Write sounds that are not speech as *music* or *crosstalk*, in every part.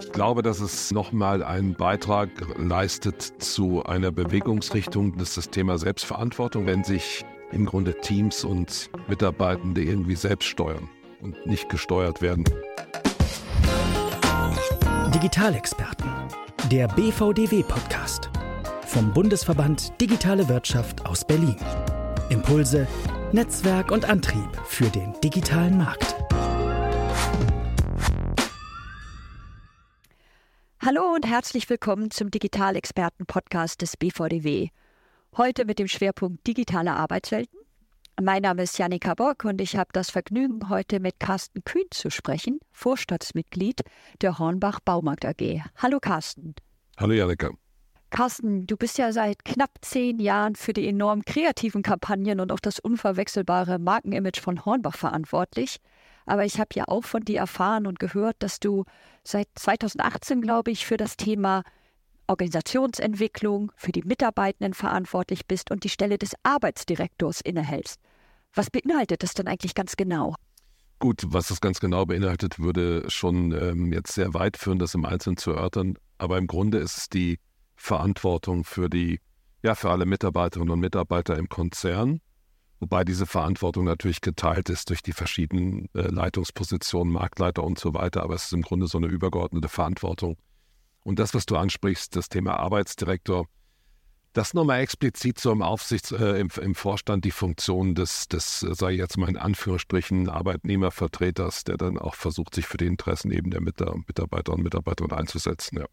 Ich glaube, dass es nochmal einen Beitrag leistet zu einer Bewegungsrichtung, das ist das Thema Selbstverantwortung, wenn sich im Grunde Teams und Mitarbeitende irgendwie selbst steuern und nicht gesteuert werden. Digitalexperten, der BVDW-Podcast vom Bundesverband Digitale Wirtschaft aus Berlin. Impulse, Netzwerk und Antrieb für den digitalen Markt. Hallo und herzlich willkommen zum Digitalexperten-Podcast des BVDW. Heute mit dem Schwerpunkt digitale Arbeitswelten. Mein Name ist Janika Bock und ich habe das Vergnügen, heute mit Carsten Kühn zu sprechen, Vorstandsmitglied der Hornbach Baumarkt AG. Hallo Carsten. Hallo Janika. Carsten, du bist ja seit knapp zehn Jahren für die enorm kreativen Kampagnen und auch das unverwechselbare Markenimage von Hornbach verantwortlich. Aber ich habe ja auch von dir erfahren und gehört, dass du seit 2018, glaube ich, für das Thema Organisationsentwicklung, für die Mitarbeitenden verantwortlich bist und die Stelle des Arbeitsdirektors innehältst. Was beinhaltet das denn eigentlich ganz genau? Gut, was das ganz genau beinhaltet, würde schon ähm, jetzt sehr weit führen, das im Einzelnen zu erörtern. Aber im Grunde ist es die Verantwortung für die, ja, für alle Mitarbeiterinnen und Mitarbeiter im Konzern. Wobei diese Verantwortung natürlich geteilt ist durch die verschiedenen äh, Leitungspositionen, Marktleiter und so weiter. Aber es ist im Grunde so eine übergeordnete Verantwortung. Und das, was du ansprichst, das Thema Arbeitsdirektor, das nochmal explizit so im Aufsichts-, äh, im, im, Vorstand die Funktion des, des, äh, ich jetzt mal in Anführungsstrichen, Arbeitnehmervertreters, der dann auch versucht, sich für die Interessen eben der Mitarbeiter und Mitarbeiterinnen einzusetzen. Ja.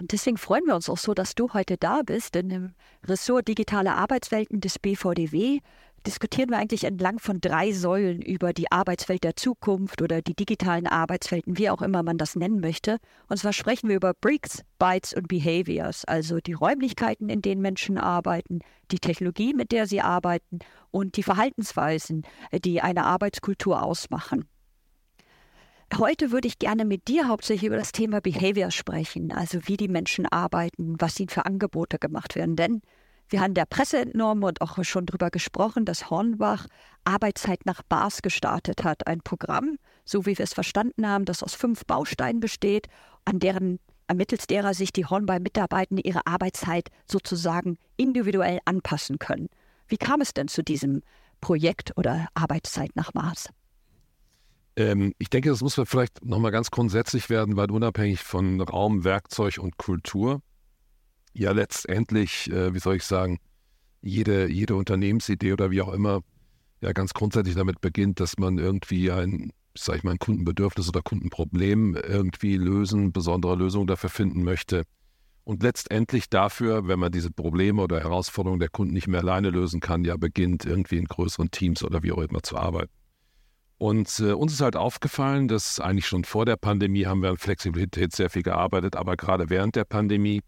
Und deswegen freuen wir uns auch so, dass du heute da bist. Denn im Ressort Digitale Arbeitswelten des BVDW diskutieren wir eigentlich entlang von drei Säulen über die Arbeitswelt der Zukunft oder die digitalen Arbeitswelten, wie auch immer man das nennen möchte. Und zwar sprechen wir über Bricks, Bytes und Behaviors, also die Räumlichkeiten, in denen Menschen arbeiten, die Technologie, mit der sie arbeiten und die Verhaltensweisen, die eine Arbeitskultur ausmachen. Heute würde ich gerne mit dir hauptsächlich über das Thema Behavior sprechen, also wie die Menschen arbeiten, was ihnen für Angebote gemacht werden. Denn wir haben der Presse entnommen und auch schon darüber gesprochen, dass Hornbach Arbeitszeit nach Bars gestartet hat. Ein Programm, so wie wir es verstanden haben, das aus fünf Bausteinen besteht, an deren ermittels derer sich die Hornbach-Mitarbeitenden ihre Arbeitszeit sozusagen individuell anpassen können. Wie kam es denn zu diesem Projekt oder Arbeitszeit nach Mars? Ähm, ich denke, das muss vielleicht nochmal ganz grundsätzlich werden, weil unabhängig von Raum, Werkzeug und Kultur ja letztendlich, äh, wie soll ich sagen, jede, jede Unternehmensidee oder wie auch immer ja ganz grundsätzlich damit beginnt, dass man irgendwie ein, sag ich mal, ein Kundenbedürfnis oder Kundenproblem irgendwie lösen, besondere Lösungen dafür finden möchte. Und letztendlich dafür, wenn man diese Probleme oder Herausforderungen der Kunden nicht mehr alleine lösen kann, ja beginnt irgendwie in größeren Teams oder wie auch immer zu arbeiten. Und äh, uns ist halt aufgefallen, dass eigentlich schon vor der Pandemie haben wir an Flexibilität sehr viel gearbeitet, aber gerade während der Pandemie,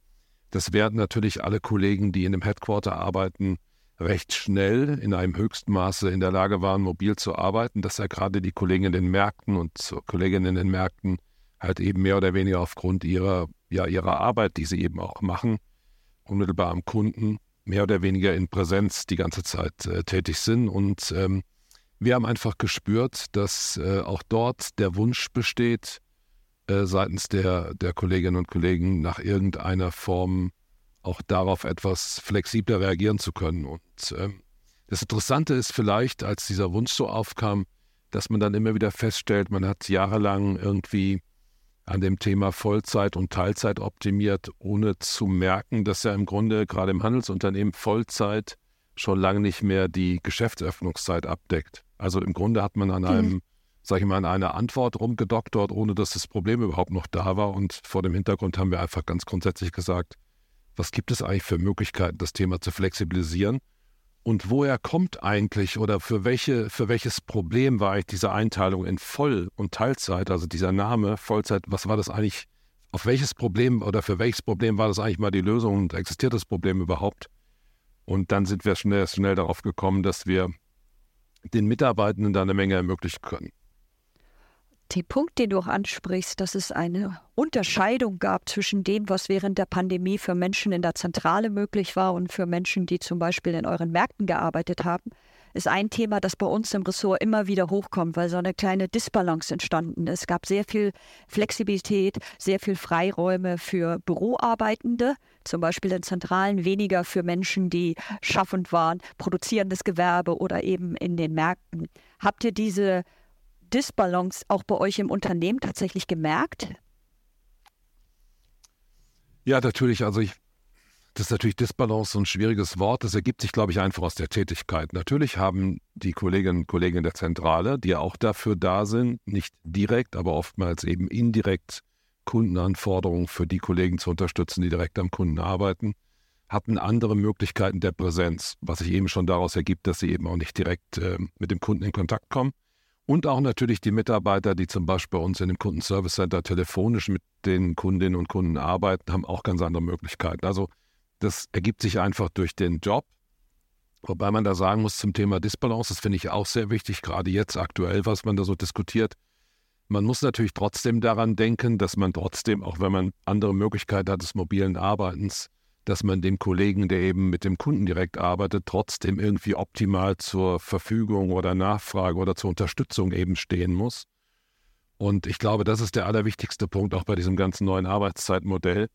das werden natürlich alle Kollegen, die in dem Headquarter arbeiten, recht schnell in einem höchsten Maße in der Lage waren, mobil zu arbeiten, dass ja gerade die Kollegen in den Märkten und Kolleginnen in den Märkten halt eben mehr oder weniger aufgrund ihrer, ja, ihrer Arbeit, die sie eben auch machen, unmittelbar am Kunden, mehr oder weniger in Präsenz die ganze Zeit äh, tätig sind. Und ähm, wir haben einfach gespürt, dass äh, auch dort der Wunsch besteht, äh, seitens der, der Kolleginnen und Kollegen nach irgendeiner Form auch darauf etwas flexibler reagieren zu können. Und ähm, das Interessante ist vielleicht, als dieser Wunsch so aufkam, dass man dann immer wieder feststellt, man hat jahrelang irgendwie an dem Thema Vollzeit und Teilzeit optimiert, ohne zu merken, dass ja im Grunde gerade im Handelsunternehmen Vollzeit schon lange nicht mehr die Geschäftsöffnungszeit abdeckt. Also im Grunde hat man an einem, sag ich mal, an einer Antwort rumgedoktert, ohne dass das Problem überhaupt noch da war. Und vor dem Hintergrund haben wir einfach ganz grundsätzlich gesagt, was gibt es eigentlich für Möglichkeiten, das Thema zu flexibilisieren? Und woher kommt eigentlich oder für, welche, für welches Problem war eigentlich diese Einteilung in Voll- und Teilzeit, also dieser Name Vollzeit, was war das eigentlich, auf welches Problem oder für welches Problem war das eigentlich mal die Lösung und existiert das Problem überhaupt? Und dann sind wir schnell, schnell darauf gekommen, dass wir den Mitarbeitenden da eine Menge ermöglichen können. Den Punkt, den du auch ansprichst, dass es eine Unterscheidung gab zwischen dem, was während der Pandemie für Menschen in der Zentrale möglich war und für Menschen, die zum Beispiel in euren Märkten gearbeitet haben, ist ein Thema, das bei uns im Ressort immer wieder hochkommt, weil so eine kleine Disbalance entstanden ist. Es gab sehr viel Flexibilität, sehr viel Freiräume für Büroarbeitende, zum Beispiel in Zentralen, weniger für Menschen, die schaffend waren, produzierendes Gewerbe oder eben in den Märkten. Habt ihr diese Disbalance auch bei euch im Unternehmen tatsächlich gemerkt? Ja, natürlich. Also ich, das ist natürlich Disbalance so ein schwieriges Wort. Das ergibt sich, glaube ich, einfach aus der Tätigkeit. Natürlich haben die Kolleginnen und Kollegen der Zentrale, die ja auch dafür da sind, nicht direkt, aber oftmals eben indirekt Kundenanforderungen für die Kollegen zu unterstützen, die direkt am Kunden arbeiten, hatten andere Möglichkeiten der Präsenz, was sich eben schon daraus ergibt, dass sie eben auch nicht direkt äh, mit dem Kunden in Kontakt kommen. Und auch natürlich die Mitarbeiter, die zum Beispiel bei uns in dem Kundenservice Center telefonisch mit den Kundinnen und Kunden arbeiten, haben auch ganz andere Möglichkeiten. Also das ergibt sich einfach durch den Job. Wobei man da sagen muss zum Thema Disbalance, das finde ich auch sehr wichtig, gerade jetzt aktuell, was man da so diskutiert. Man muss natürlich trotzdem daran denken, dass man trotzdem, auch wenn man andere Möglichkeiten hat des mobilen Arbeitens, dass man dem Kollegen, der eben mit dem Kunden direkt arbeitet, trotzdem irgendwie optimal zur Verfügung oder Nachfrage oder zur Unterstützung eben stehen muss. Und ich glaube, das ist der allerwichtigste Punkt auch bei diesem ganzen neuen Arbeitszeitmodell.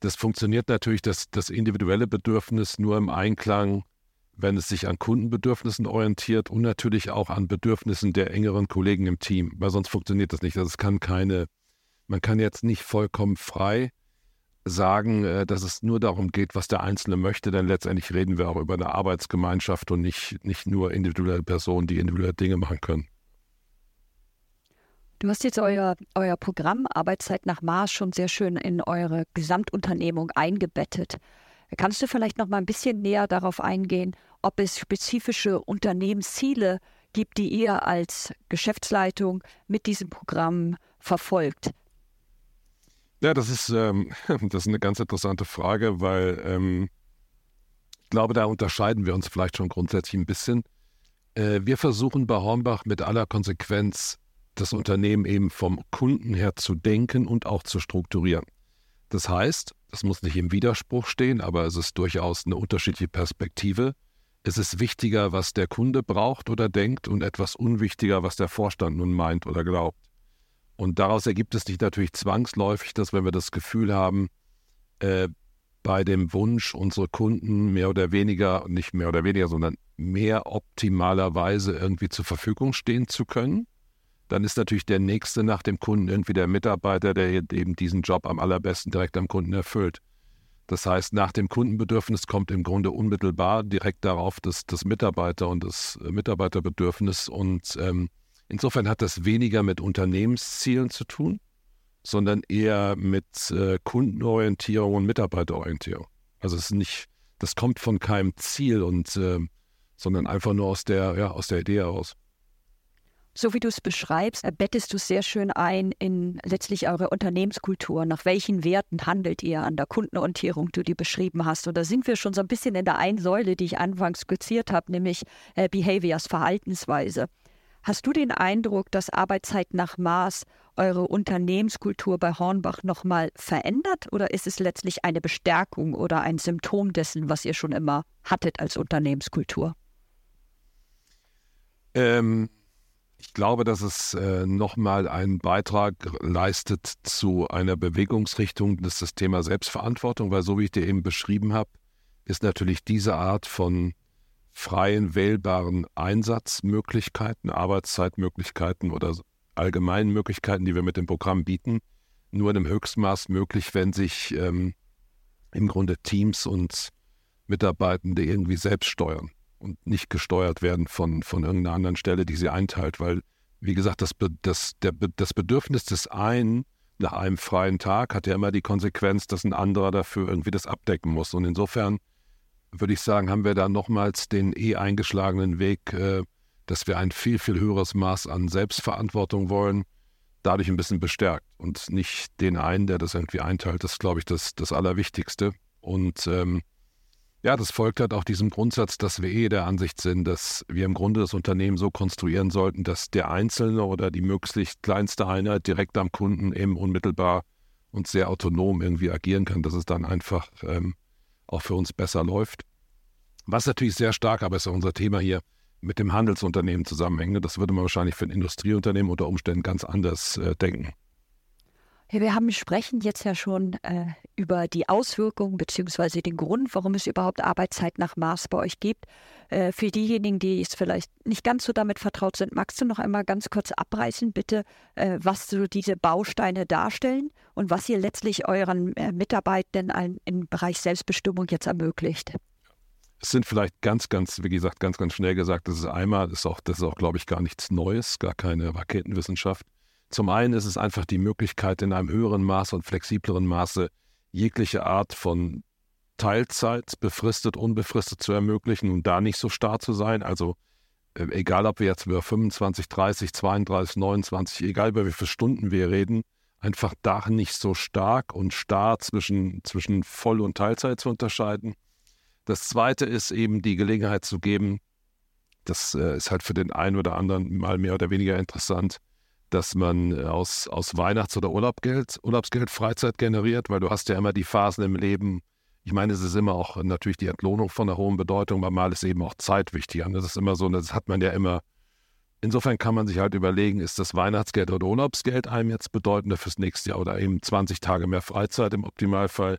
Das funktioniert natürlich, dass das individuelle Bedürfnis nur im Einklang, wenn es sich an Kundenbedürfnissen orientiert und natürlich auch an Bedürfnissen der engeren Kollegen im Team, weil sonst funktioniert das nicht. Also es kann keine, man kann jetzt nicht vollkommen frei sagen, äh, dass es nur darum geht, was der Einzelne möchte, denn letztendlich reden wir auch über eine Arbeitsgemeinschaft und nicht, nicht nur individuelle Personen, die individuelle Dinge machen können. Du hast jetzt euer, euer Programm Arbeitszeit nach Maß schon sehr schön in eure Gesamtunternehmung eingebettet. Kannst du vielleicht noch mal ein bisschen näher darauf eingehen, ob es spezifische Unternehmensziele gibt, die ihr als Geschäftsleitung mit diesem Programm verfolgt? Ja, das ist, ähm, *laughs* das ist eine ganz interessante Frage, weil ähm, ich glaube, da unterscheiden wir uns vielleicht schon grundsätzlich ein bisschen. Äh, wir versuchen bei Hornbach mit aller Konsequenz das Unternehmen eben vom Kunden her zu denken und auch zu strukturieren. Das heißt, das muss nicht im Widerspruch stehen, aber es ist durchaus eine unterschiedliche Perspektive. Es ist wichtiger, was der Kunde braucht oder denkt und etwas unwichtiger, was der Vorstand nun meint oder glaubt. Und daraus ergibt es sich natürlich zwangsläufig, dass wenn wir das Gefühl haben, äh, bei dem Wunsch, unsere Kunden mehr oder weniger, nicht mehr oder weniger, sondern mehr optimalerweise irgendwie zur Verfügung stehen zu können, dann ist natürlich der nächste nach dem Kunden irgendwie der Mitarbeiter, der eben diesen Job am allerbesten direkt am Kunden erfüllt. Das heißt, nach dem Kundenbedürfnis kommt im Grunde unmittelbar direkt darauf das, das Mitarbeiter und das Mitarbeiterbedürfnis und ähm, Insofern hat das weniger mit Unternehmenszielen zu tun, sondern eher mit äh, Kundenorientierung und Mitarbeiterorientierung. Also es ist nicht, das kommt von keinem Ziel und äh, sondern einfach nur aus der, ja, aus der Idee heraus. So wie du es beschreibst, bettest du sehr schön ein in letztlich eure Unternehmenskultur. Nach welchen Werten handelt ihr an der Kundenorientierung, die du beschrieben hast? Und da sind wir schon so ein bisschen in der einen Säule, die ich anfangs skizziert habe, nämlich äh, Behaviors, Verhaltensweise. Hast du den Eindruck, dass Arbeitszeit nach Maß eure Unternehmenskultur bei Hornbach nochmal verändert oder ist es letztlich eine Bestärkung oder ein Symptom dessen, was ihr schon immer hattet als Unternehmenskultur? Ähm, ich glaube, dass es äh, nochmal einen Beitrag leistet zu einer Bewegungsrichtung, das ist das Thema Selbstverantwortung, weil so wie ich dir eben beschrieben habe, ist natürlich diese Art von freien, wählbaren Einsatzmöglichkeiten, Arbeitszeitmöglichkeiten oder allgemeinen Möglichkeiten, die wir mit dem Programm bieten, nur in einem Höchstmaß möglich, wenn sich ähm, im Grunde Teams und Mitarbeitende irgendwie selbst steuern und nicht gesteuert werden von, von irgendeiner anderen Stelle, die sie einteilt, weil, wie gesagt, das, das, der, das Bedürfnis des einen nach einem freien Tag hat ja immer die Konsequenz, dass ein anderer dafür irgendwie das abdecken muss. Und insofern würde ich sagen, haben wir da nochmals den eh eingeschlagenen Weg, äh, dass wir ein viel, viel höheres Maß an Selbstverantwortung wollen, dadurch ein bisschen bestärkt und nicht den einen, der das irgendwie einteilt. Das ist, glaube ich, das, das Allerwichtigste. Und ähm, ja, das folgt halt auch diesem Grundsatz, dass wir eh der Ansicht sind, dass wir im Grunde das Unternehmen so konstruieren sollten, dass der Einzelne oder die möglichst kleinste Einheit direkt am Kunden eben unmittelbar und sehr autonom irgendwie agieren kann, dass es dann einfach ähm, auch für uns besser läuft. Was natürlich sehr stark, aber ist ja unser Thema hier, mit dem Handelsunternehmen zusammenhängen. Das würde man wahrscheinlich für ein Industrieunternehmen unter Umständen ganz anders äh, denken. Wir haben sprechen jetzt ja schon äh, über die Auswirkungen bzw. den Grund, warum es überhaupt Arbeitszeit nach Maß bei euch gibt. Äh, für diejenigen, die es vielleicht nicht ganz so damit vertraut sind, magst du noch einmal ganz kurz abreißen, bitte, äh, was so diese Bausteine darstellen und was ihr letztlich euren äh, Mitarbeitenden im Bereich Selbstbestimmung jetzt ermöglicht? Es sind vielleicht ganz, ganz, wie gesagt, ganz, ganz schnell gesagt, das ist einmal, das ist auch, das ist auch, glaube ich, gar nichts Neues, gar keine Raketenwissenschaft. Zum einen ist es einfach die Möglichkeit, in einem höheren Maße und flexibleren Maße jegliche Art von Teilzeit, befristet, unbefristet zu ermöglichen und da nicht so starr zu sein. Also äh, egal, ob wir jetzt über 25, 30, 32, 29, egal über wie viele Stunden wir reden, einfach da nicht so stark und starr zwischen, zwischen Voll- und Teilzeit zu unterscheiden. Das Zweite ist eben die Gelegenheit zu geben, das äh, ist halt für den einen oder anderen mal mehr oder weniger interessant, dass man äh, aus, aus Weihnachts- oder Urlaubgeld, Urlaubsgeld Freizeit generiert, weil du hast ja immer die Phasen im Leben. Ich meine, es ist immer auch natürlich die Entlohnung von einer hohen Bedeutung, aber mal ist eben auch Zeit wichtig. Das ist immer so, das hat man ja immer. Insofern kann man sich halt überlegen, ist das Weihnachtsgeld oder Urlaubsgeld einem jetzt bedeutender fürs nächste Jahr oder eben 20 Tage mehr Freizeit im Optimalfall.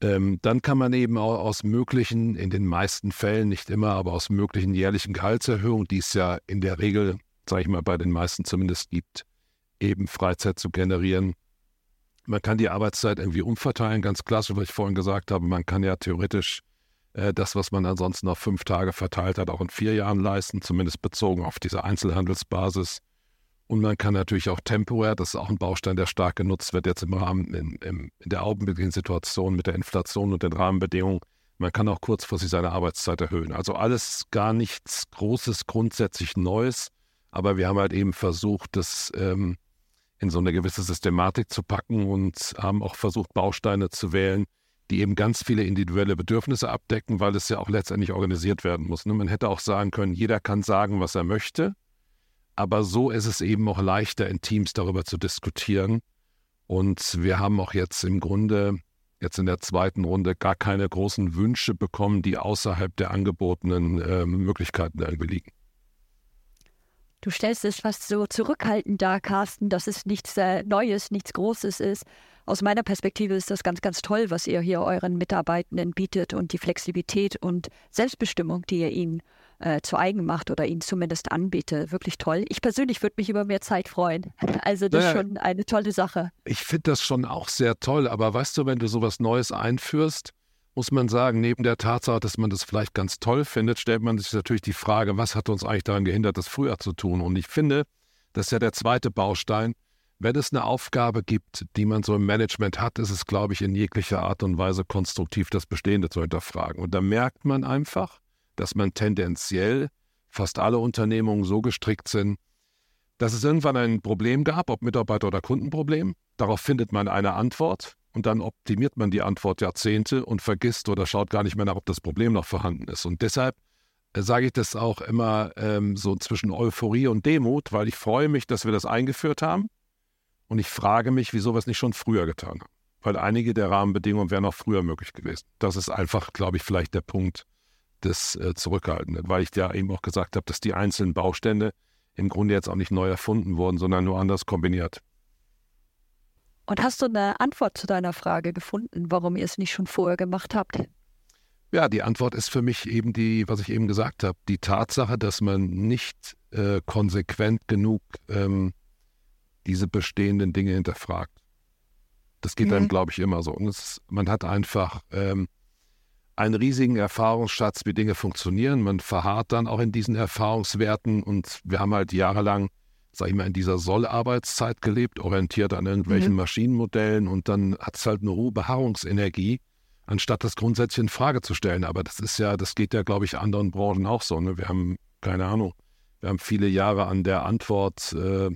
Ähm, dann kann man eben auch aus möglichen, in den meisten Fällen, nicht immer, aber aus möglichen jährlichen Gehaltserhöhungen, die es ja in der Regel sage ich mal, bei den meisten zumindest gibt, eben Freizeit zu generieren. Man kann die Arbeitszeit irgendwie umverteilen, ganz klassisch, was ich vorhin gesagt habe. Man kann ja theoretisch äh, das, was man ansonsten auf fünf Tage verteilt hat, auch in vier Jahren leisten, zumindest bezogen auf diese Einzelhandelsbasis. Und man kann natürlich auch temporär, das ist auch ein Baustein, der stark genutzt wird, jetzt im Rahmen, in, in, in der augenblicklichen Situation mit der Inflation und den Rahmenbedingungen, man kann auch kurzfristig seine Arbeitszeit erhöhen. Also alles gar nichts Großes, grundsätzlich Neues. Aber wir haben halt eben versucht, das ähm, in so eine gewisse Systematik zu packen und haben auch versucht, Bausteine zu wählen, die eben ganz viele individuelle Bedürfnisse abdecken, weil es ja auch letztendlich organisiert werden muss. Ne? Man hätte auch sagen können, jeder kann sagen, was er möchte, aber so ist es eben auch leichter, in Teams darüber zu diskutieren. Und wir haben auch jetzt im Grunde, jetzt in der zweiten Runde, gar keine großen Wünsche bekommen, die außerhalb der angebotenen äh, Möglichkeiten irgendwie liegen. Du stellst es fast so zurückhaltend dar, Carsten, dass es nichts äh, Neues, nichts Großes ist. Aus meiner Perspektive ist das ganz, ganz toll, was ihr hier euren Mitarbeitenden bietet und die Flexibilität und Selbstbestimmung, die ihr ihnen äh, zu eigen macht oder ihnen zumindest anbietet. Wirklich toll. Ich persönlich würde mich über mehr Zeit freuen. *laughs* Also das naja, ist schon eine tolle Sache. Ich finde das schon auch sehr toll, aber weißt du, wenn du sowas Neues einführst, muss man sagen, neben der Tatsache, dass man das vielleicht ganz toll findet, stellt man sich natürlich die Frage, was hat uns eigentlich daran gehindert, das früher zu tun? Und ich finde, das ist ja der zweite Baustein. Wenn es eine Aufgabe gibt, die man so im Management hat, ist es, glaube ich, in jeglicher Art und Weise konstruktiv, das Bestehende zu hinterfragen. Und da merkt man einfach, dass man tendenziell fast alle Unternehmungen so gestrickt sind, dass es irgendwann ein Problem gab, ob Mitarbeiter- oder Kundenproblem. Darauf findet man eine Antwort und dann optimiert man die Antwort Jahrzehnte und vergisst oder schaut gar nicht mehr nach, ob das Problem noch vorhanden ist. Und deshalb äh, sage ich das auch immer ähm, so zwischen Euphorie und Demut, weil ich freue mich, dass wir das eingeführt haben. Und ich frage mich, wieso wir es nicht schon früher getan haben. Weil einige der Rahmenbedingungen wären auch früher möglich gewesen. Das ist einfach, glaube ich, vielleicht der Punkt des äh, Zurückhaltenden. Weil ich ja eben auch gesagt habe, dass die einzelnen Baustände im Grunde jetzt auch nicht neu erfunden wurden, sondern nur anders kombiniert. Und hast du eine Antwort zu deiner Frage gefunden, warum ihr es nicht schon vorher gemacht habt? Ja, die Antwort ist für mich eben die, was ich eben gesagt habe, die Tatsache, dass man nicht äh, konsequent genug ähm, diese bestehenden Dinge hinterfragt. Das geht mhm. dann, glaube ich, immer so. Und es, man hat einfach ähm, einen riesigen Erfahrungsschatz, wie Dinge funktionieren. Man verharrt dann auch in diesen Erfahrungswerten und wir haben halt jahrelang sag ich mal, in dieser Sollarbeitszeit gelebt, orientiert an irgendwelchen mhm. Maschinenmodellen und dann hat es halt eine hohe Beharrungsenergie, anstatt das grundsätzlich in Frage zu stellen. Aber das ist ja, das geht ja, glaube ich, anderen Branchen auch so. Ne? Wir haben, keine Ahnung, wir haben viele Jahre an der Antwort, äh,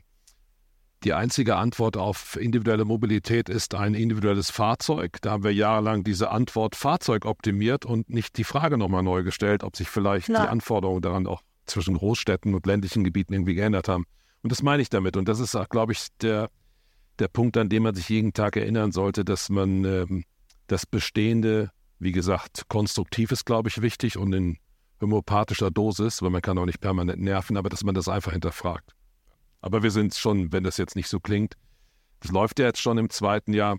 die einzige Antwort auf individuelle Mobilität ist ein individuelles Fahrzeug. Da haben wir jahrelang diese Antwort Fahrzeug optimiert und nicht die Frage nochmal neu gestellt, ob sich vielleicht Klar. die Anforderungen daran auch zwischen Großstädten und ländlichen Gebieten irgendwie geändert haben. Und das meine ich damit. Und das ist auch, glaube ich, der, der Punkt, an dem man sich jeden Tag erinnern sollte, dass man ähm, das Bestehende, wie gesagt, konstruktiv ist, glaube ich, wichtig und in homöopathischer Dosis, weil man kann auch nicht permanent nerven, aber dass man das einfach hinterfragt. Aber wir sind schon, wenn das jetzt nicht so klingt, das läuft ja jetzt schon im zweiten Jahr.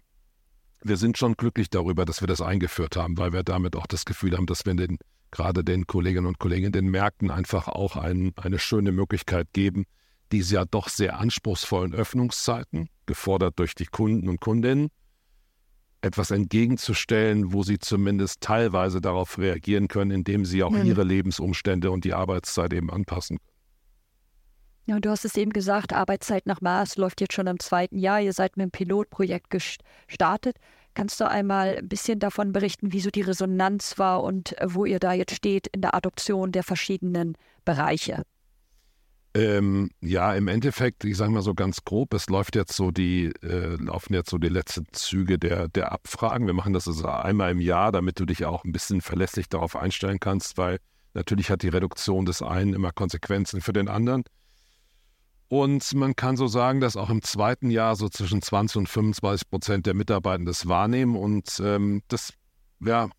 Wir sind schon glücklich darüber, dass wir das eingeführt haben, weil wir damit auch das Gefühl haben, dass wir den, gerade den Kolleginnen und Kollegen in den Märkten einfach auch ein, eine schöne Möglichkeit geben, diese ja doch sehr anspruchsvollen Öffnungszeiten, gefordert durch die Kunden und Kundinnen, etwas entgegenzustellen, wo sie zumindest teilweise darauf reagieren können, indem sie auch mhm. ihre Lebensumstände und die Arbeitszeit eben anpassen können. Ja, du hast es eben gesagt, Arbeitszeit nach Maß läuft jetzt schon im zweiten Jahr. Ihr seid mit dem Pilotprojekt gestartet. Kannst du einmal ein bisschen davon berichten, wie so die Resonanz war und wo ihr da jetzt steht in der Adoption der verschiedenen Bereiche? Ähm, ja, im Endeffekt, ich sage mal so ganz grob, es läuft jetzt so die, äh, laufen jetzt so die letzten Züge der, der Abfragen. Wir machen das also einmal im Jahr, damit du dich auch ein bisschen verlässlich darauf einstellen kannst, weil natürlich hat die Reduktion des einen immer Konsequenzen für den anderen. Und man kann so sagen, dass auch im zweiten Jahr so zwischen 20 und 25 Prozent der Mitarbeitenden das wahrnehmen. Und ähm, das, ja,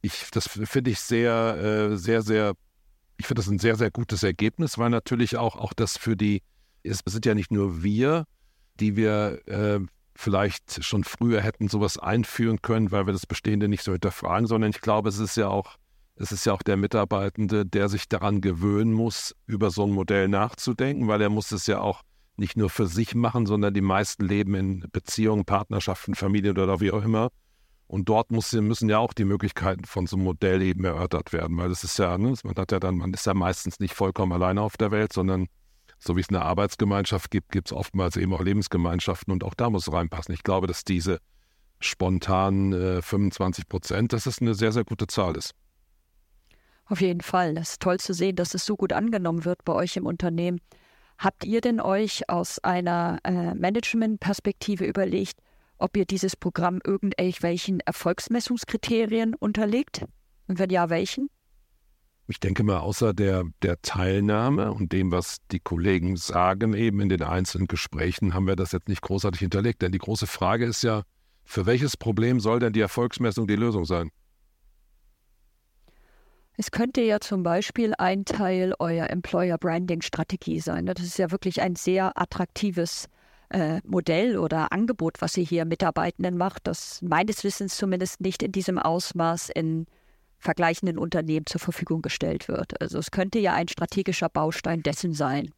ich, das finde ich sehr, äh, sehr, sehr, ich finde das ein sehr, sehr gutes Ergebnis, weil natürlich auch, auch das für die, es sind ja nicht nur wir, die wir äh, vielleicht schon früher hätten sowas einführen können, weil wir das Bestehende nicht so hinterfragen, sondern ich glaube, es ist ja auch es ist ja auch der Mitarbeitende, der sich daran gewöhnen muss, über so ein Modell nachzudenken, weil er muss es ja auch nicht nur für sich machen, sondern die meisten leben in Beziehungen, Partnerschaften, Familien oder wie auch immer. Und dort muss, müssen ja auch die Möglichkeiten von so einem Modell eben erörtert werden, weil es ist ja, ne, man hat ja dann, man ist ja meistens nicht vollkommen alleine auf der Welt, sondern so wie es eine Arbeitsgemeinschaft gibt, gibt es oftmals eben auch Lebensgemeinschaften und auch da muss es reinpassen. Ich glaube, dass diese spontanen äh, 25 Prozent, dass es eine sehr, sehr gute Zahl ist. Auf jeden Fall. Das ist toll zu sehen, dass es so gut angenommen wird bei euch im Unternehmen. Habt ihr denn euch aus einer äh, Management-Perspektive überlegt, ob ihr dieses Programm irgendwelchen Erfolgsmessungskriterien unterlegt? Und wenn ja, welchen? Ich denke mal, außer der, der Teilnahme und dem, was die Kollegen sagen, eben in den einzelnen Gesprächen, haben wir das jetzt nicht großartig hinterlegt. Denn die große Frage ist ja, für welches Problem soll denn die Erfolgsmessung die Lösung sein? Es könnte ja zum Beispiel ein Teil eurer Employer Branding Strategie sein. Das ist ja wirklich ein sehr attraktives äh, Modell oder Angebot, was ihr hier Mitarbeitenden macht, das meines Wissens zumindest nicht in diesem Ausmaß in vergleichenden Unternehmen zur Verfügung gestellt wird. Also es könnte ja ein strategischer Baustein dessen sein.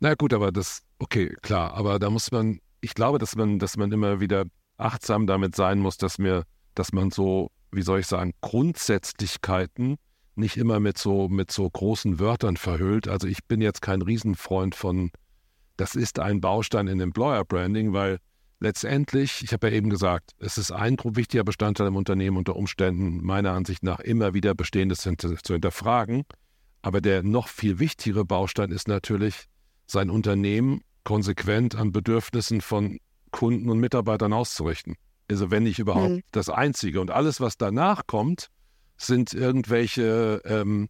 Na gut, aber das, okay, klar, aber da muss man, ich glaube, dass man, dass man immer wieder achtsam damit sein muss, dass mir, dass man so, wie soll ich sagen, Grundsätzlichkeiten nicht immer mit so, mit so großen Wörtern verhüllt. Also ich bin jetzt kein Riesenfreund von, das ist ein Baustein in Employer Branding, weil letztendlich, ich habe ja eben gesagt, es ist ein wichtiger Bestandteil im Unternehmen unter Umständen meiner Ansicht nach immer wieder Bestehendes zu hinterfragen. Aber der noch viel wichtigere Baustein ist natürlich, sein Unternehmen konsequent an Bedürfnissen von Kunden und Mitarbeitern auszurichten. Also wenn nicht überhaupt mhm. das Einzige. Und alles, was danach kommt, sind irgendwelche, ähm,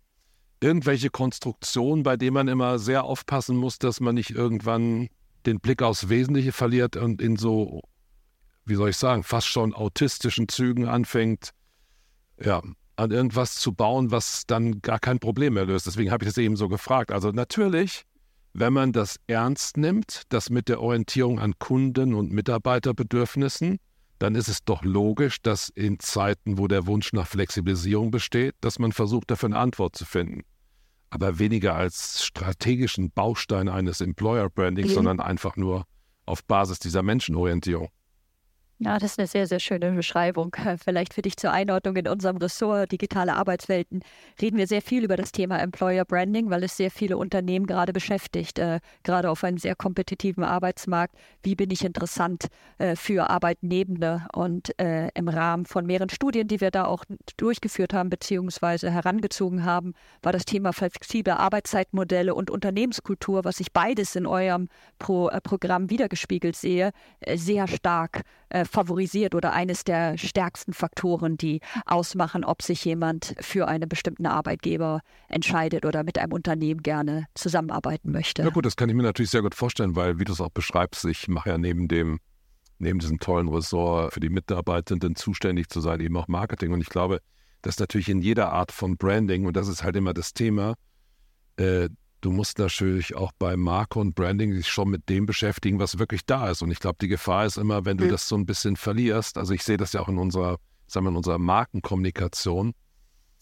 irgendwelche Konstruktionen, bei denen man immer sehr aufpassen muss, dass man nicht irgendwann den Blick aufs Wesentliche verliert und in so, wie soll ich sagen, fast schon autistischen Zügen anfängt, ja, an irgendwas zu bauen, was dann gar kein Problem mehr löst. Deswegen habe ich das eben so gefragt. Also natürlich, wenn man das ernst nimmt, das mit der Orientierung an Kunden- und Mitarbeiterbedürfnissen, dann ist es doch logisch, dass in Zeiten, wo der Wunsch nach Flexibilisierung besteht, dass man versucht, dafür eine Antwort zu finden. Aber weniger als strategischen Baustein eines Employer Brandings, mhm. sondern einfach nur auf Basis dieser Menschenorientierung. Ja, das ist eine sehr, sehr schöne Beschreibung. Vielleicht für dich zur Einordnung in unserem Ressort digitale Arbeitswelten reden wir sehr viel über das Thema Employer Branding, weil es sehr viele Unternehmen gerade beschäftigt, äh, gerade auf einem sehr kompetitiven Arbeitsmarkt. Wie bin ich interessant äh, für Arbeitnehmende? Und äh, im Rahmen von mehreren Studien, die wir da auch durchgeführt haben beziehungsweise herangezogen haben, war das Thema flexible Arbeitszeitmodelle und Unternehmenskultur, was ich beides in eurem Pro äh, Programm wiedergespiegelt sehe, äh, sehr stark äh, favorisiert oder eines der stärksten Faktoren, die ausmachen, ob sich jemand für einen bestimmten Arbeitgeber entscheidet oder mit einem Unternehmen gerne zusammenarbeiten möchte. Ja gut, das kann ich mir natürlich sehr gut vorstellen, weil wie du es auch beschreibst, ich mache ja neben dem neben diesem tollen Ressort für die Mitarbeitenden zuständig zu sein, eben auch Marketing. Und ich glaube, Das ist natürlich in jeder Art von Branding und das ist halt immer das Thema. Äh, du musst natürlich auch bei Marke und Branding sich schon mit dem beschäftigen, was wirklich da ist. Und ich glaube, die Gefahr ist immer, wenn du mhm. das so ein bisschen verlierst. Also ich sehe das ja auch in unserer, sagen wir, in unserer Markenkommunikation.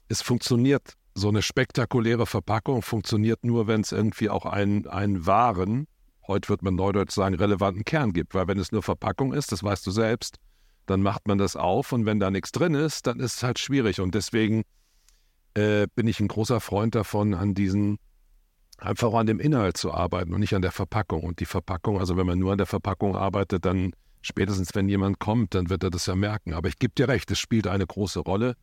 Es funktioniert so eine spektakuläre Verpackung funktioniert nur, wenn es irgendwie auch einen, einen wahren, heute wird man neudeutsch sagen, relevanten Kern gibt. Weil wenn es nur Verpackung ist, das weißt du selbst, dann macht man das auf und wenn da nichts drin ist, dann ist es halt schwierig. Und deswegen äh, bin ich ein großer Freund davon, an diesen, einfach an dem Inhalt zu arbeiten und nicht an der Verpackung. Und die Verpackung, also wenn man nur an der Verpackung arbeitet, dann spätestens, wenn jemand kommt, dann wird er das ja merken. Aber ich gebe dir recht, es spielt eine große Rolle.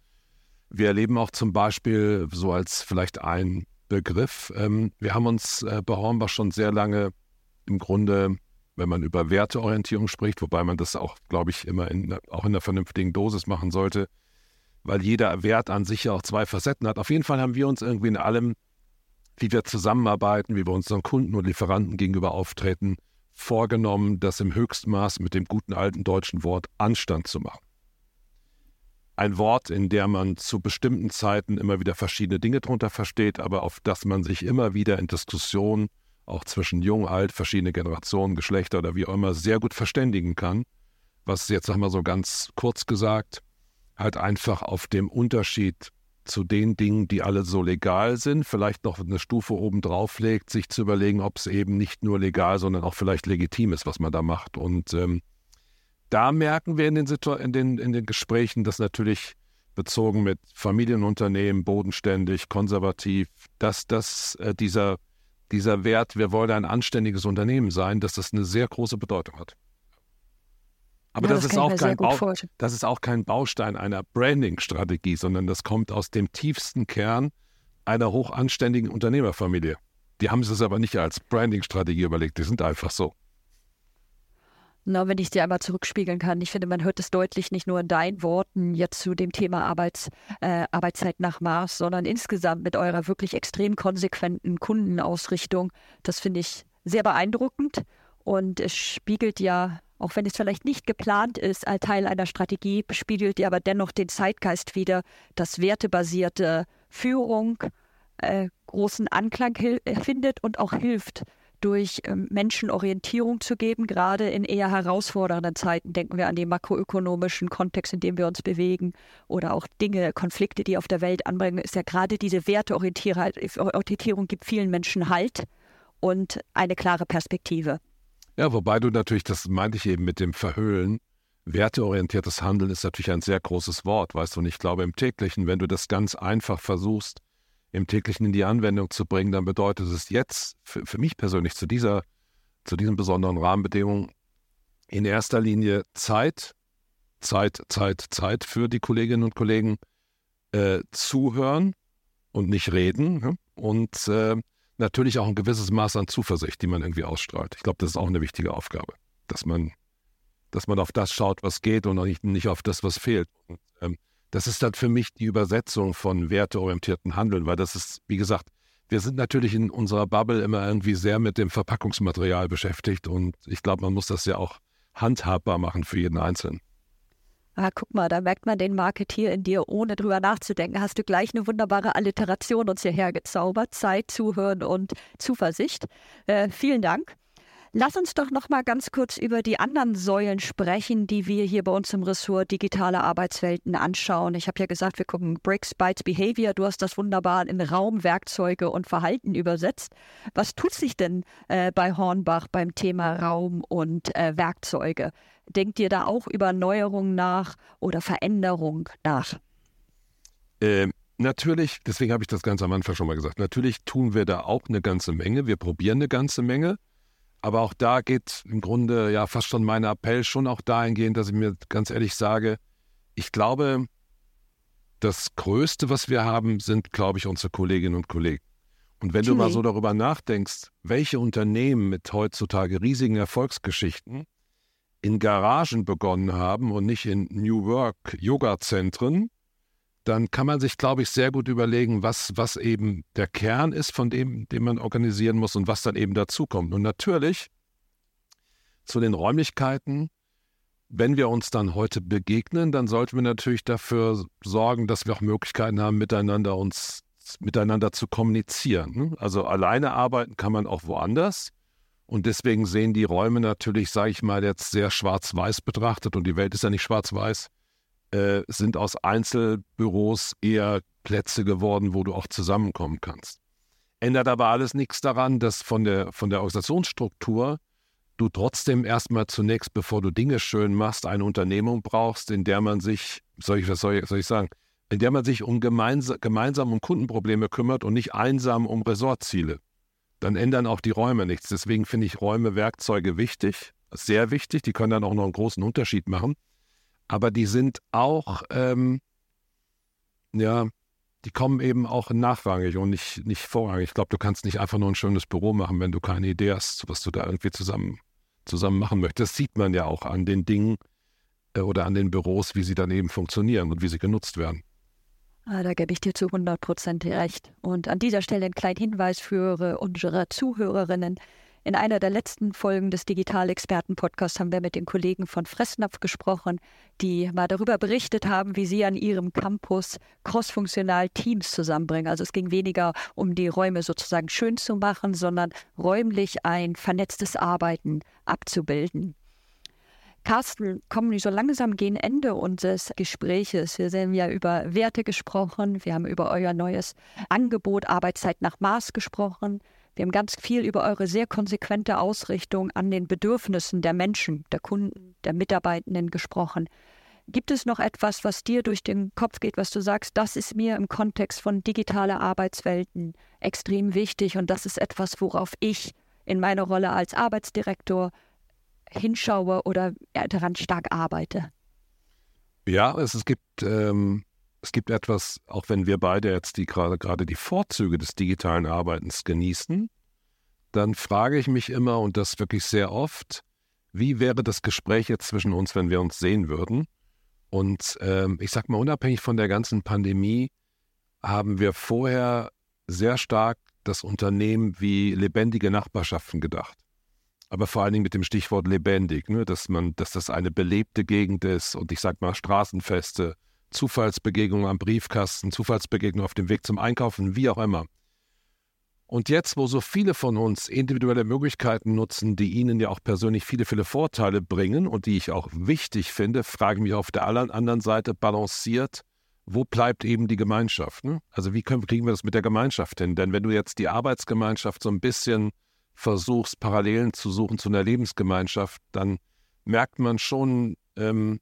Wir erleben auch zum Beispiel, so als vielleicht ein Begriff, ähm, wir haben uns äh, bei Hornbach schon sehr lange im Grunde, wenn man über Werteorientierung spricht, wobei man das auch, glaube ich, immer in, auch in einer vernünftigen Dosis machen sollte, weil jeder Wert an sich ja auch zwei Facetten hat. Auf jeden Fall haben wir uns irgendwie in allem, wie wir zusammenarbeiten, wie wir unseren Kunden und Lieferanten gegenüber auftreten, vorgenommen, das im Höchstmaß mit dem guten alten deutschen Wort Anstand zu machen ein Wort, in der man zu bestimmten Zeiten immer wieder verschiedene Dinge drunter versteht, aber auf das man sich immer wieder in Diskussionen, auch zwischen jung, alt, verschiedene Generationen, Geschlechter oder wie auch immer, sehr gut verständigen kann. Was jetzt, sagen wir so ganz kurz gesagt, halt einfach auf dem Unterschied zu den Dingen, die alle so legal sind, vielleicht noch eine Stufe oben drauf legt, sich zu überlegen, ob es eben nicht nur legal, sondern auch vielleicht legitim ist, was man da macht. Und ähm, da merken wir in den, in den, in den Gesprächen, dass natürlich bezogen mit Familienunternehmen, bodenständig, konservativ, dass das, äh, dieser, dieser Wert, wir wollen ein anständiges Unternehmen sein, dass das eine sehr große Bedeutung hat. Aber ja, das, das, ist auch kein Bau, das ist auch kein Baustein einer Branding-Strategie, sondern das kommt aus dem tiefsten Kern einer hochanständigen Unternehmerfamilie. Die haben es aber nicht als Branding-Strategie überlegt, die sind einfach so. Na, wenn ich dir einmal zurückspiegeln kann, ich finde, man hört es deutlich nicht nur in deinen Worten jetzt zu dem Thema Arbeits, äh, Arbeitszeit nach Mars, sondern insgesamt mit eurer wirklich extrem konsequenten Kundenausrichtung. Das finde ich sehr beeindruckend und es spiegelt ja, auch wenn es vielleicht nicht geplant ist, als Teil einer Strategie, spiegelt ja aber dennoch den Zeitgeist wieder, dass wertebasierte Führung äh, großen Anklang findet und auch hilft, durch ähm, Menschen Orientierung zu geben, gerade in eher herausfordernden Zeiten. Denken wir an den makroökonomischen Kontext, in dem wir uns bewegen oder auch Dinge, Konflikte, die auf der Welt anbringen, ist ja gerade diese Werteorientierung gibt vielen Menschen Halt und eine klare Perspektive. Ja, wobei du natürlich, das meinte ich eben mit dem Verhöhlen, werteorientiertes Handeln ist natürlich ein sehr großes Wort, weißt du, und ich glaube im täglichen, wenn du das ganz einfach versuchst, im täglichen in die Anwendung zu bringen, dann bedeutet es jetzt für, für mich persönlich zu dieser, zu diesen besonderen Rahmenbedingungen in erster Linie Zeit, Zeit, Zeit, Zeit für die Kolleginnen und Kollegen äh, zuhören und nicht reden und äh, natürlich auch ein gewisses Maß an Zuversicht, die man irgendwie ausstrahlt. Ich glaube, das ist auch eine wichtige Aufgabe, dass man, dass man auf das schaut, was geht und nicht, nicht auf das, was fehlt. Und, ähm, das ist dann für mich die Übersetzung von werteorientierten Handeln, weil das ist, wie gesagt, wir sind natürlich in unserer Bubble immer irgendwie sehr mit dem Verpackungsmaterial beschäftigt und ich glaube, man muss das ja auch handhabbar machen für jeden Einzelnen. Ah, guck mal, da merkt man den Marketier in dir, ohne drüber nachzudenken. Hast du gleich eine wunderbare Alliteration uns hierher gezaubert. Zeit, Zuhören und Zuversicht. Äh, vielen Dank. Lass uns doch noch mal ganz kurz über die anderen Säulen sprechen, die wir hier bei uns im Ressort digitale Arbeitswelten anschauen. Ich habe ja gesagt, wir gucken Bricks, Bytes, Behavior. Du hast das wunderbar in Raum, Werkzeuge und Verhalten übersetzt. Was tut sich denn äh, bei Hornbach beim Thema Raum und äh, Werkzeuge? Denkt ihr da auch über Neuerungen nach oder Veränderung nach? Ähm, natürlich, deswegen habe ich das ganz am Anfang schon mal gesagt, natürlich tun wir da auch eine ganze Menge. Wir probieren eine ganze Menge. Aber auch da geht im Grunde ja fast schon mein Appell schon auch dahingehend, dass ich mir ganz ehrlich sage, ich glaube, das Größte, was wir haben, sind, glaube ich, unsere Kolleginnen und Kollegen. Und wenn du mal so darüber nachdenkst, welche Unternehmen mit heutzutage riesigen Erfolgsgeschichten in Garagen begonnen haben und nicht in New Work Yoga-Zentren, dann kann man sich, glaube ich, sehr gut überlegen, was, was eben der Kern ist, von dem, den man organisieren muss und was dann eben dazukommt. Und natürlich zu den Räumlichkeiten wenn wir uns dann heute begegnen, dann sollten wir natürlich dafür sorgen, dass wir auch Möglichkeiten haben, miteinander uns miteinander zu kommunizieren. Ne? Also alleine arbeiten kann man auch woanders. Und deswegen sehen die Räume natürlich, sage ich mal, jetzt sehr schwarz-weiß betrachtet, und die Welt ist ja nicht schwarz-weiß, äh, sind aus Einzelbüros eher Plätze geworden, wo du auch zusammenkommen kannst. Ändert aber alles nichts daran, dass von der, von der Organisationsstruktur du trotzdem erstmal zunächst, bevor du Dinge schön machst, eine Unternehmung brauchst, in der man sich, soll ich, was soll soll ich sagen, in der man sich um gemeinsam, gemeinsam um Kundenprobleme kümmert und nicht einsam um Ressortziele dann ändern auch die Räume nichts. Deswegen finde ich Räume, Werkzeuge wichtig, sehr wichtig. Die können dann auch noch einen großen Unterschied machen. Aber die sind auch, ähm, ja, die kommen eben auch nachrangig und nicht, nicht vorrangig. Ich glaube, du kannst nicht einfach nur ein schönes Büro machen, wenn du keine Idee hast, was du da irgendwie zusammen, zusammen machen möchtest. Das sieht man ja auch an den Dingen äh, oder an den Büros, wie sie dann eben funktionieren und wie sie genutzt werden. Ah, da gebe ich dir zu 100 Prozent recht. Und an dieser Stelle ein kleiner Hinweis für unsere Zuhörerinnen. In einer der letzten Folgen des Digitalexperten-Podcasts haben wir mit den Kollegen von Fressnapf gesprochen, die mal darüber berichtet haben, wie sie an ihrem Campus crossfunktional Teams zusammenbringen. Also es ging weniger um die Räume sozusagen schön zu machen, sondern räumlich ein vernetztes Arbeiten abzubilden. Carsten, kommen wir so langsam gegen Ende unseres Gespräches. Wir haben ja über Werte gesprochen, wir haben über euer neues Angebot Arbeitszeit nach Maß gesprochen. Wir haben ganz viel über eure sehr konsequente Ausrichtung an den Bedürfnissen der Menschen, der Kunden, der Mitarbeitenden gesprochen. Gibt es noch etwas, was dir durch den Kopf geht, was du sagst, das ist mir im Kontext von digitaler Arbeitswelten extrem wichtig und das ist etwas, worauf ich in meiner Rolle als Arbeitsdirektor hinschaue oder daran stark arbeite. Ja, es, es gibt ähm, es gibt etwas, auch wenn wir beide jetzt die gerade gerade die Vorzüge des digitalen Arbeitens genießen, dann frage ich mich immer und das wirklich sehr oft, wie wäre das Gespräch jetzt zwischen uns, wenn wir uns sehen würden? Und ähm, ich sage mal, unabhängig von der ganzen Pandemie haben wir vorher sehr stark das Unternehmen wie lebendige Nachbarschaften gedacht aber vor allen Dingen mit dem Stichwort lebendig, ne? dass man, dass das eine belebte Gegend ist und ich sag mal Straßenfeste, Zufallsbegegnungen am Briefkasten, Zufallsbegegnungen auf dem Weg zum Einkaufen, wie auch immer. Und jetzt, wo so viele von uns individuelle Möglichkeiten nutzen, die ihnen ja auch persönlich viele, viele Vorteile bringen und die ich auch wichtig finde, frage ich mich auf der anderen Seite balanciert, wo bleibt eben die Gemeinschaft? Ne? Also wie können, kriegen wir das mit der Gemeinschaft hin? Denn wenn du jetzt die Arbeitsgemeinschaft so ein bisschen versuchst, Parallelen zu suchen zu einer Lebensgemeinschaft, dann merkt man schon, ähm,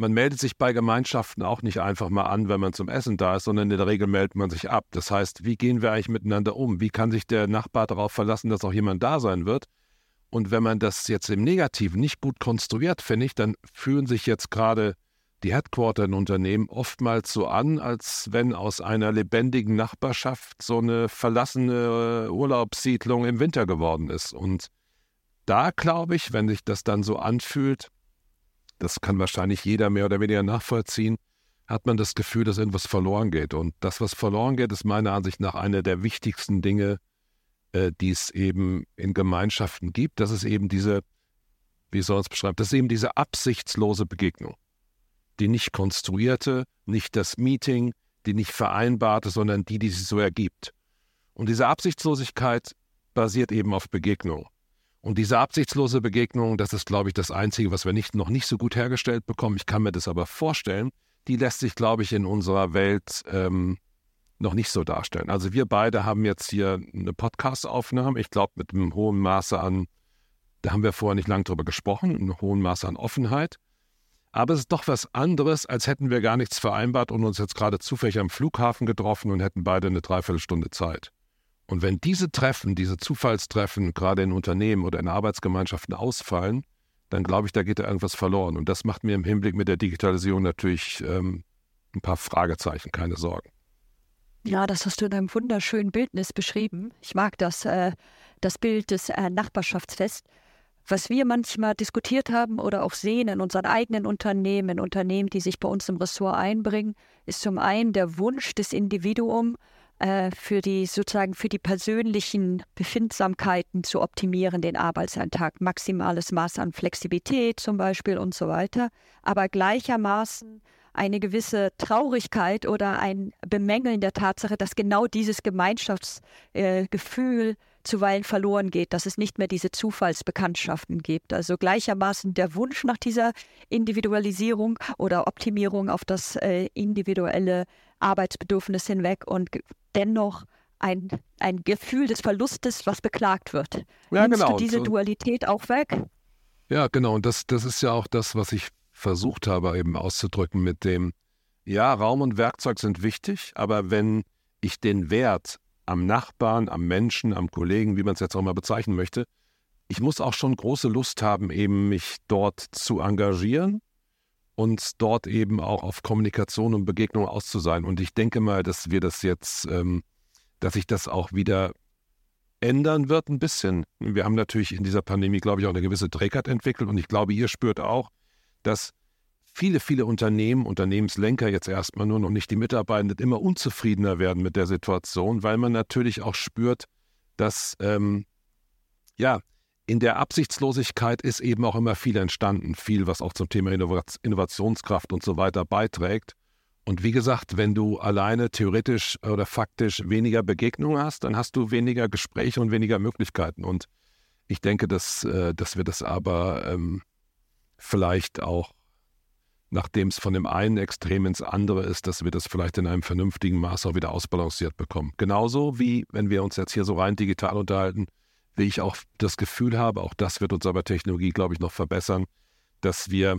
man meldet sich bei Gemeinschaften auch nicht einfach mal an, wenn man zum Essen da ist, sondern in der Regel meldet man sich ab. Das heißt, wie gehen wir eigentlich miteinander um? Wie kann sich der Nachbar darauf verlassen, dass auch jemand da sein wird? Und wenn man das jetzt im Negativen nicht gut konstruiert, finde ich, dann fühlen sich jetzt gerade die Headquarter in Unternehmen oftmals so an, als wenn aus einer lebendigen Nachbarschaft so eine verlassene äh, Urlaubssiedlung im Winter geworden ist. Und da glaube ich, wenn sich das dann so anfühlt, das kann wahrscheinlich jeder mehr oder weniger nachvollziehen, hat man das Gefühl, dass irgendwas verloren geht. Und das, was verloren geht, ist meiner Ansicht nach eine der wichtigsten Dinge, äh, die es eben in Gemeinschaften gibt. Das ist eben diese, wie soll es beschreiben, das ist eben diese absichtslose Begegnung die nicht konstruierte, nicht das Meeting, die nicht vereinbarte, sondern die, die sich so ergibt. Und diese Absichtslosigkeit basiert eben auf Begegnung. Und diese absichtslose Begegnung, das ist, glaube ich, das Einzige, was wir nicht, noch nicht so gut hergestellt bekommen. Ich kann mir das aber vorstellen. Die lässt sich, glaube ich, in unserer Welt ähm, noch nicht so darstellen. Also wir beide haben jetzt hier eine Podcast-Aufnahme, ich glaube, mit einem hohen Maße an, da haben wir vorher nicht lange drüber gesprochen, einem hohen Maße an Offenheit. Aber es ist doch was anderes, als hätten wir gar nichts vereinbart und uns jetzt gerade zufällig am Flughafen getroffen und hätten beide eine Dreiviertelstunde Zeit. Und wenn diese Treffen, diese Zufallstreffen gerade in Unternehmen oder in Arbeitsgemeinschaften ausfallen, dann glaube ich, da geht da irgendwas verloren. Und das macht mir im Hinblick mit der Digitalisierung natürlich ähm, ein paar Fragezeichen, keine Sorgen. Ja, das hast du in einem wunderschönen Bildnis beschrieben. Ich mag das, äh, das Bild des äh, Nachbarschaftsfests. Was wir manchmal diskutiert haben oder auch sehen in unseren eigenen Unternehmen, Unternehmen, die sich bei uns im Ressort einbringen, ist zum einen der Wunsch des Individuums, äh, für die sozusagen für die persönlichen Befindsamkeiten zu optimieren, den Arbeitsalltag, maximales Maß an Flexibilität zum Beispiel und so weiter, aber gleichermaßen eine gewisse Traurigkeit oder ein Bemängeln der Tatsache, dass genau dieses Gemeinschaftsgefühl äh, zuweilen verloren geht, dass es nicht mehr diese Zufallsbekanntschaften gibt. Also gleichermaßen der Wunsch nach dieser Individualisierung oder Optimierung auf das äh, individuelle Arbeitsbedürfnis hinweg und dennoch ein, ein Gefühl des Verlustes, was beklagt wird. Ja, Nimmst genau. du diese Dualität auch weg? Ja, genau. Und das, das ist ja auch das, was ich versucht habe eben auszudrücken mit dem, ja, Raum und Werkzeug sind wichtig, aber wenn ich den Wert am Nachbarn, am Menschen, am Kollegen, wie man es jetzt auch mal bezeichnen möchte, ich muss auch schon große Lust haben, eben mich dort zu engagieren und dort eben auch auf Kommunikation und Begegnung auszusein. Und ich denke mal, dass wir das jetzt, ähm, dass sich das auch wieder ändern wird ein bisschen. Wir haben natürlich in dieser Pandemie, glaube ich, auch eine gewisse Trägheit entwickelt und ich glaube, ihr spürt auch, dass viele, viele Unternehmen, Unternehmenslenker jetzt erstmal nur noch nicht die Mitarbeitenden immer unzufriedener werden mit der Situation, weil man natürlich auch spürt, dass ähm, ja in der Absichtslosigkeit ist eben auch immer viel entstanden, viel, was auch zum Thema Innovationskraft und so weiter beiträgt. Und wie gesagt, wenn du alleine theoretisch oder faktisch weniger Begegnungen hast, dann hast du weniger Gespräche und weniger Möglichkeiten. Und ich denke, dass, äh, dass wir das aber ähm, vielleicht auch, nachdem es von dem einen Extrem ins andere ist, dass wir das vielleicht in einem vernünftigen Maß auch wieder ausbalanciert bekommen. Genauso wie, wenn wir uns jetzt hier so rein digital unterhalten, wie ich auch das Gefühl habe, auch das wird uns aber Technologie, glaube ich, noch verbessern, dass wir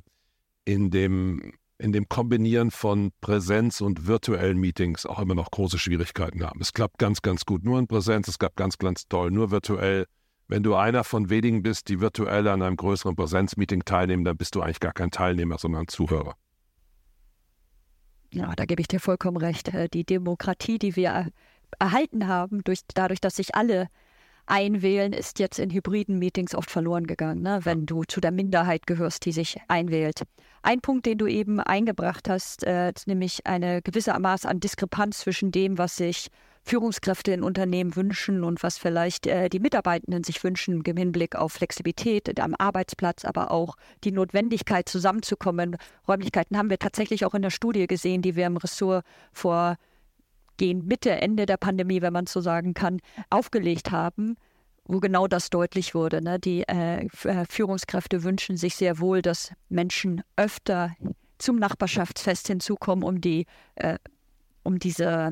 in dem, in dem Kombinieren von Präsenz und virtuellen Meetings auch immer noch große Schwierigkeiten haben. Es klappt ganz, ganz gut nur in Präsenz, es klappt ganz, ganz toll nur virtuell. Wenn du einer von wenigen bist, die virtuell an einem größeren Präsenzmeeting teilnehmen, dann bist du eigentlich gar kein Teilnehmer, sondern Zuhörer. Ja, da gebe ich dir vollkommen recht. Äh, die Demokratie, die wir erhalten haben, durch, dadurch, dass sich alle einwählen, ist jetzt in hybriden Meetings oft verloren gegangen, ne? wenn du zu der Minderheit gehörst, die sich einwählt. Ein Punkt, den du eben eingebracht hast, äh, nämlich eine gewisse Maß an Diskrepanz zwischen dem, was sich Führungskräfte in Unternehmen wünschen und was vielleicht äh, die Mitarbeitenden sich wünschen im Hinblick auf Flexibilität am Arbeitsplatz, aber auch die Notwendigkeit zusammenzukommen. Räumlichkeiten haben wir tatsächlich auch in der Studie gesehen, die wir im Ressort vor gehen Mitte, Ende der Pandemie, wenn man so sagen kann, aufgelegt haben, wo genau das deutlich wurde. Ne? Die äh, äh Führungskräfte wünschen sich sehr wohl, dass Menschen öfter zum Nachbarschaftsfest hinzukommen, um die, äh, um diese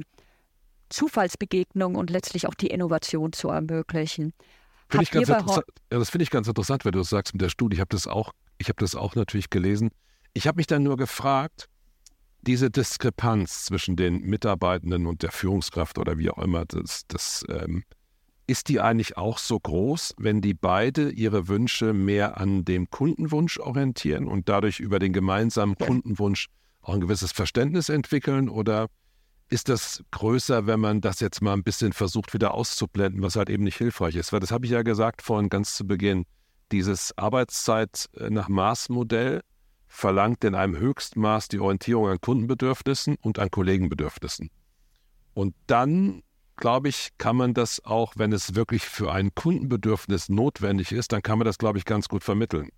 Zufallsbegegnung und letztlich auch die Innovation zu ermöglichen. Find ich ganz ja, das finde ich ganz interessant, wenn du das sagst mit der Studie. Ich habe das auch, ich habe das auch natürlich gelesen. Ich habe mich dann nur gefragt, diese Diskrepanz zwischen den Mitarbeitenden und der Führungskraft oder wie auch immer, das, das ähm, ist die eigentlich auch so groß, wenn die beide ihre Wünsche mehr an dem Kundenwunsch orientieren und dadurch über den gemeinsamen Kundenwunsch auch ein gewisses Verständnis entwickeln? Oder ist das größer, wenn man das jetzt mal ein bisschen versucht wieder auszublenden, was halt eben nicht hilfreich ist. Weil das habe ich ja gesagt vorhin ganz zu Beginn. Dieses Arbeitszeit äh, nach Maßmodell verlangt in einem Höchstmaß die Orientierung an Kundenbedürfnissen und an Kollegenbedürfnissen. Und dann, glaube ich, kann man das auch, wenn es wirklich für ein Kundenbedürfnis notwendig ist, dann kann man das, glaube ich, ganz gut vermitteln.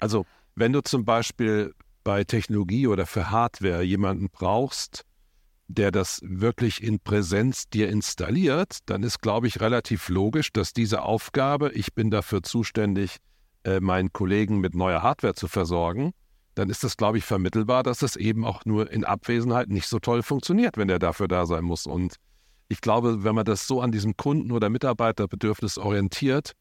Also, wenn du zum Beispiel bei Technologie oder für Hardware jemanden brauchst, der das wirklich in Präsenz dir installiert, dann ist, glaube ich, relativ logisch, dass diese Aufgabe, ich bin dafür zuständig, äh, meinen Kollegen mit neuer Hardware zu versorgen, dann ist das, glaube ich, vermittelbar, dass es eben auch nur in Abwesenheit nicht so toll funktioniert, wenn er dafür da sein muss. Und ich glaube, wenn man das so an diesem Kunden- oder Mitarbeiterbedürfnis orientiert,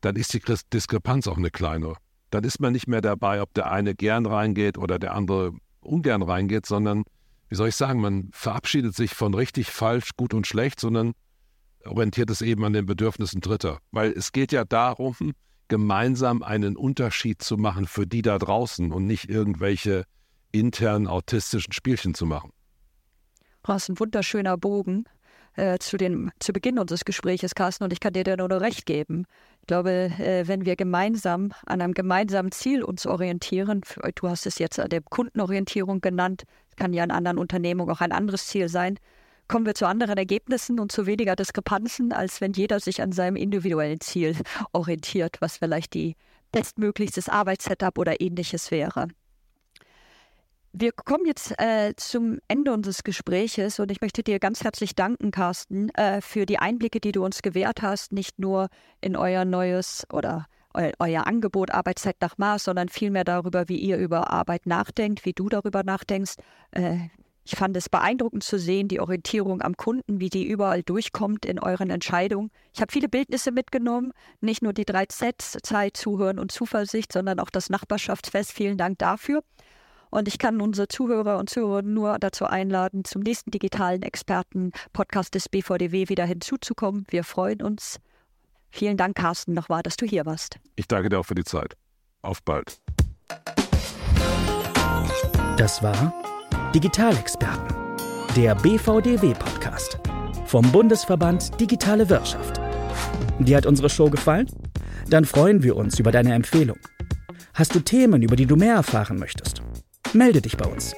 dann ist die Diskrepanz auch eine kleine. Dann ist man nicht mehr dabei, ob der eine gern reingeht oder der andere ungern reingeht, sondern wie soll ich sagen, man verabschiedet sich von richtig, falsch, gut und schlecht, sondern orientiert es eben an den Bedürfnissen Dritter. Weil es geht ja darum, gemeinsam einen Unterschied zu machen für die da draußen und nicht irgendwelche internen autistischen Spielchen zu machen. Das ist ein wunderschöner Bogen äh, zu, den, zu Beginn unseres Gesprächs, Carsten, und ich kann dir da nur recht geben. Ich glaube, äh, wenn wir gemeinsam an einem gemeinsamen Ziel uns orientieren, du hast es jetzt an der Kundenorientierung genannt, kann ja in anderen Unternehmungen auch ein anderes Ziel sein, kommen wir zu anderen Ergebnissen und zu weniger Diskrepanzen, als wenn jeder sich an seinem individuellen Ziel orientiert, was vielleicht die bestmöglichstes Arbeitssetup oder ähnliches wäre. Wir kommen jetzt äh, zum Ende unseres Gespräches und ich möchte dir ganz herzlich danken, Carsten, äh, für die Einblicke, die du uns gewährt hast, nicht nur in euer neues oder eu euer Angebot Arbeitszeit nach Maß, sondern vielmehr darüber, wie ihr über Arbeit nachdenkt, wie du darüber nachdenkst. Äh, ich fand es beeindruckend zu sehen, die Orientierung am Kunden, wie die überall durchkommt in euren Entscheidungen. Ich habe viele Bildnisse mitgenommen, nicht nur die drei Zs, Zeit, Zuhören und Zuversicht, sondern auch das Nachbarschaftsfest. Vielen Dank dafür. Und ich kann unsere Zuhörer und Zuhörer nur dazu einladen, zum nächsten digitalen Experten-Podcast des BVDW wieder hinzuzukommen. Wir freuen uns. Vielen Dank, Carsten, nochmal, dass du hier warst. Ich danke dir auch für die Zeit. Auf bald. Das war Digitalexperten, der BVDW-Podcast vom Bundesverband Digitale Wirtschaft. Dir hat unsere Show gefallen? Dann freuen wir uns über deine Empfehlung. Hast du Themen, über die du mehr erfahren möchtest? Melde dich bei uns.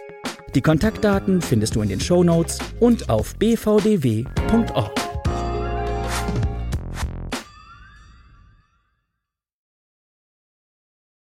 Die Kontaktdaten findest du in den Show Notes und auf bvdw.org.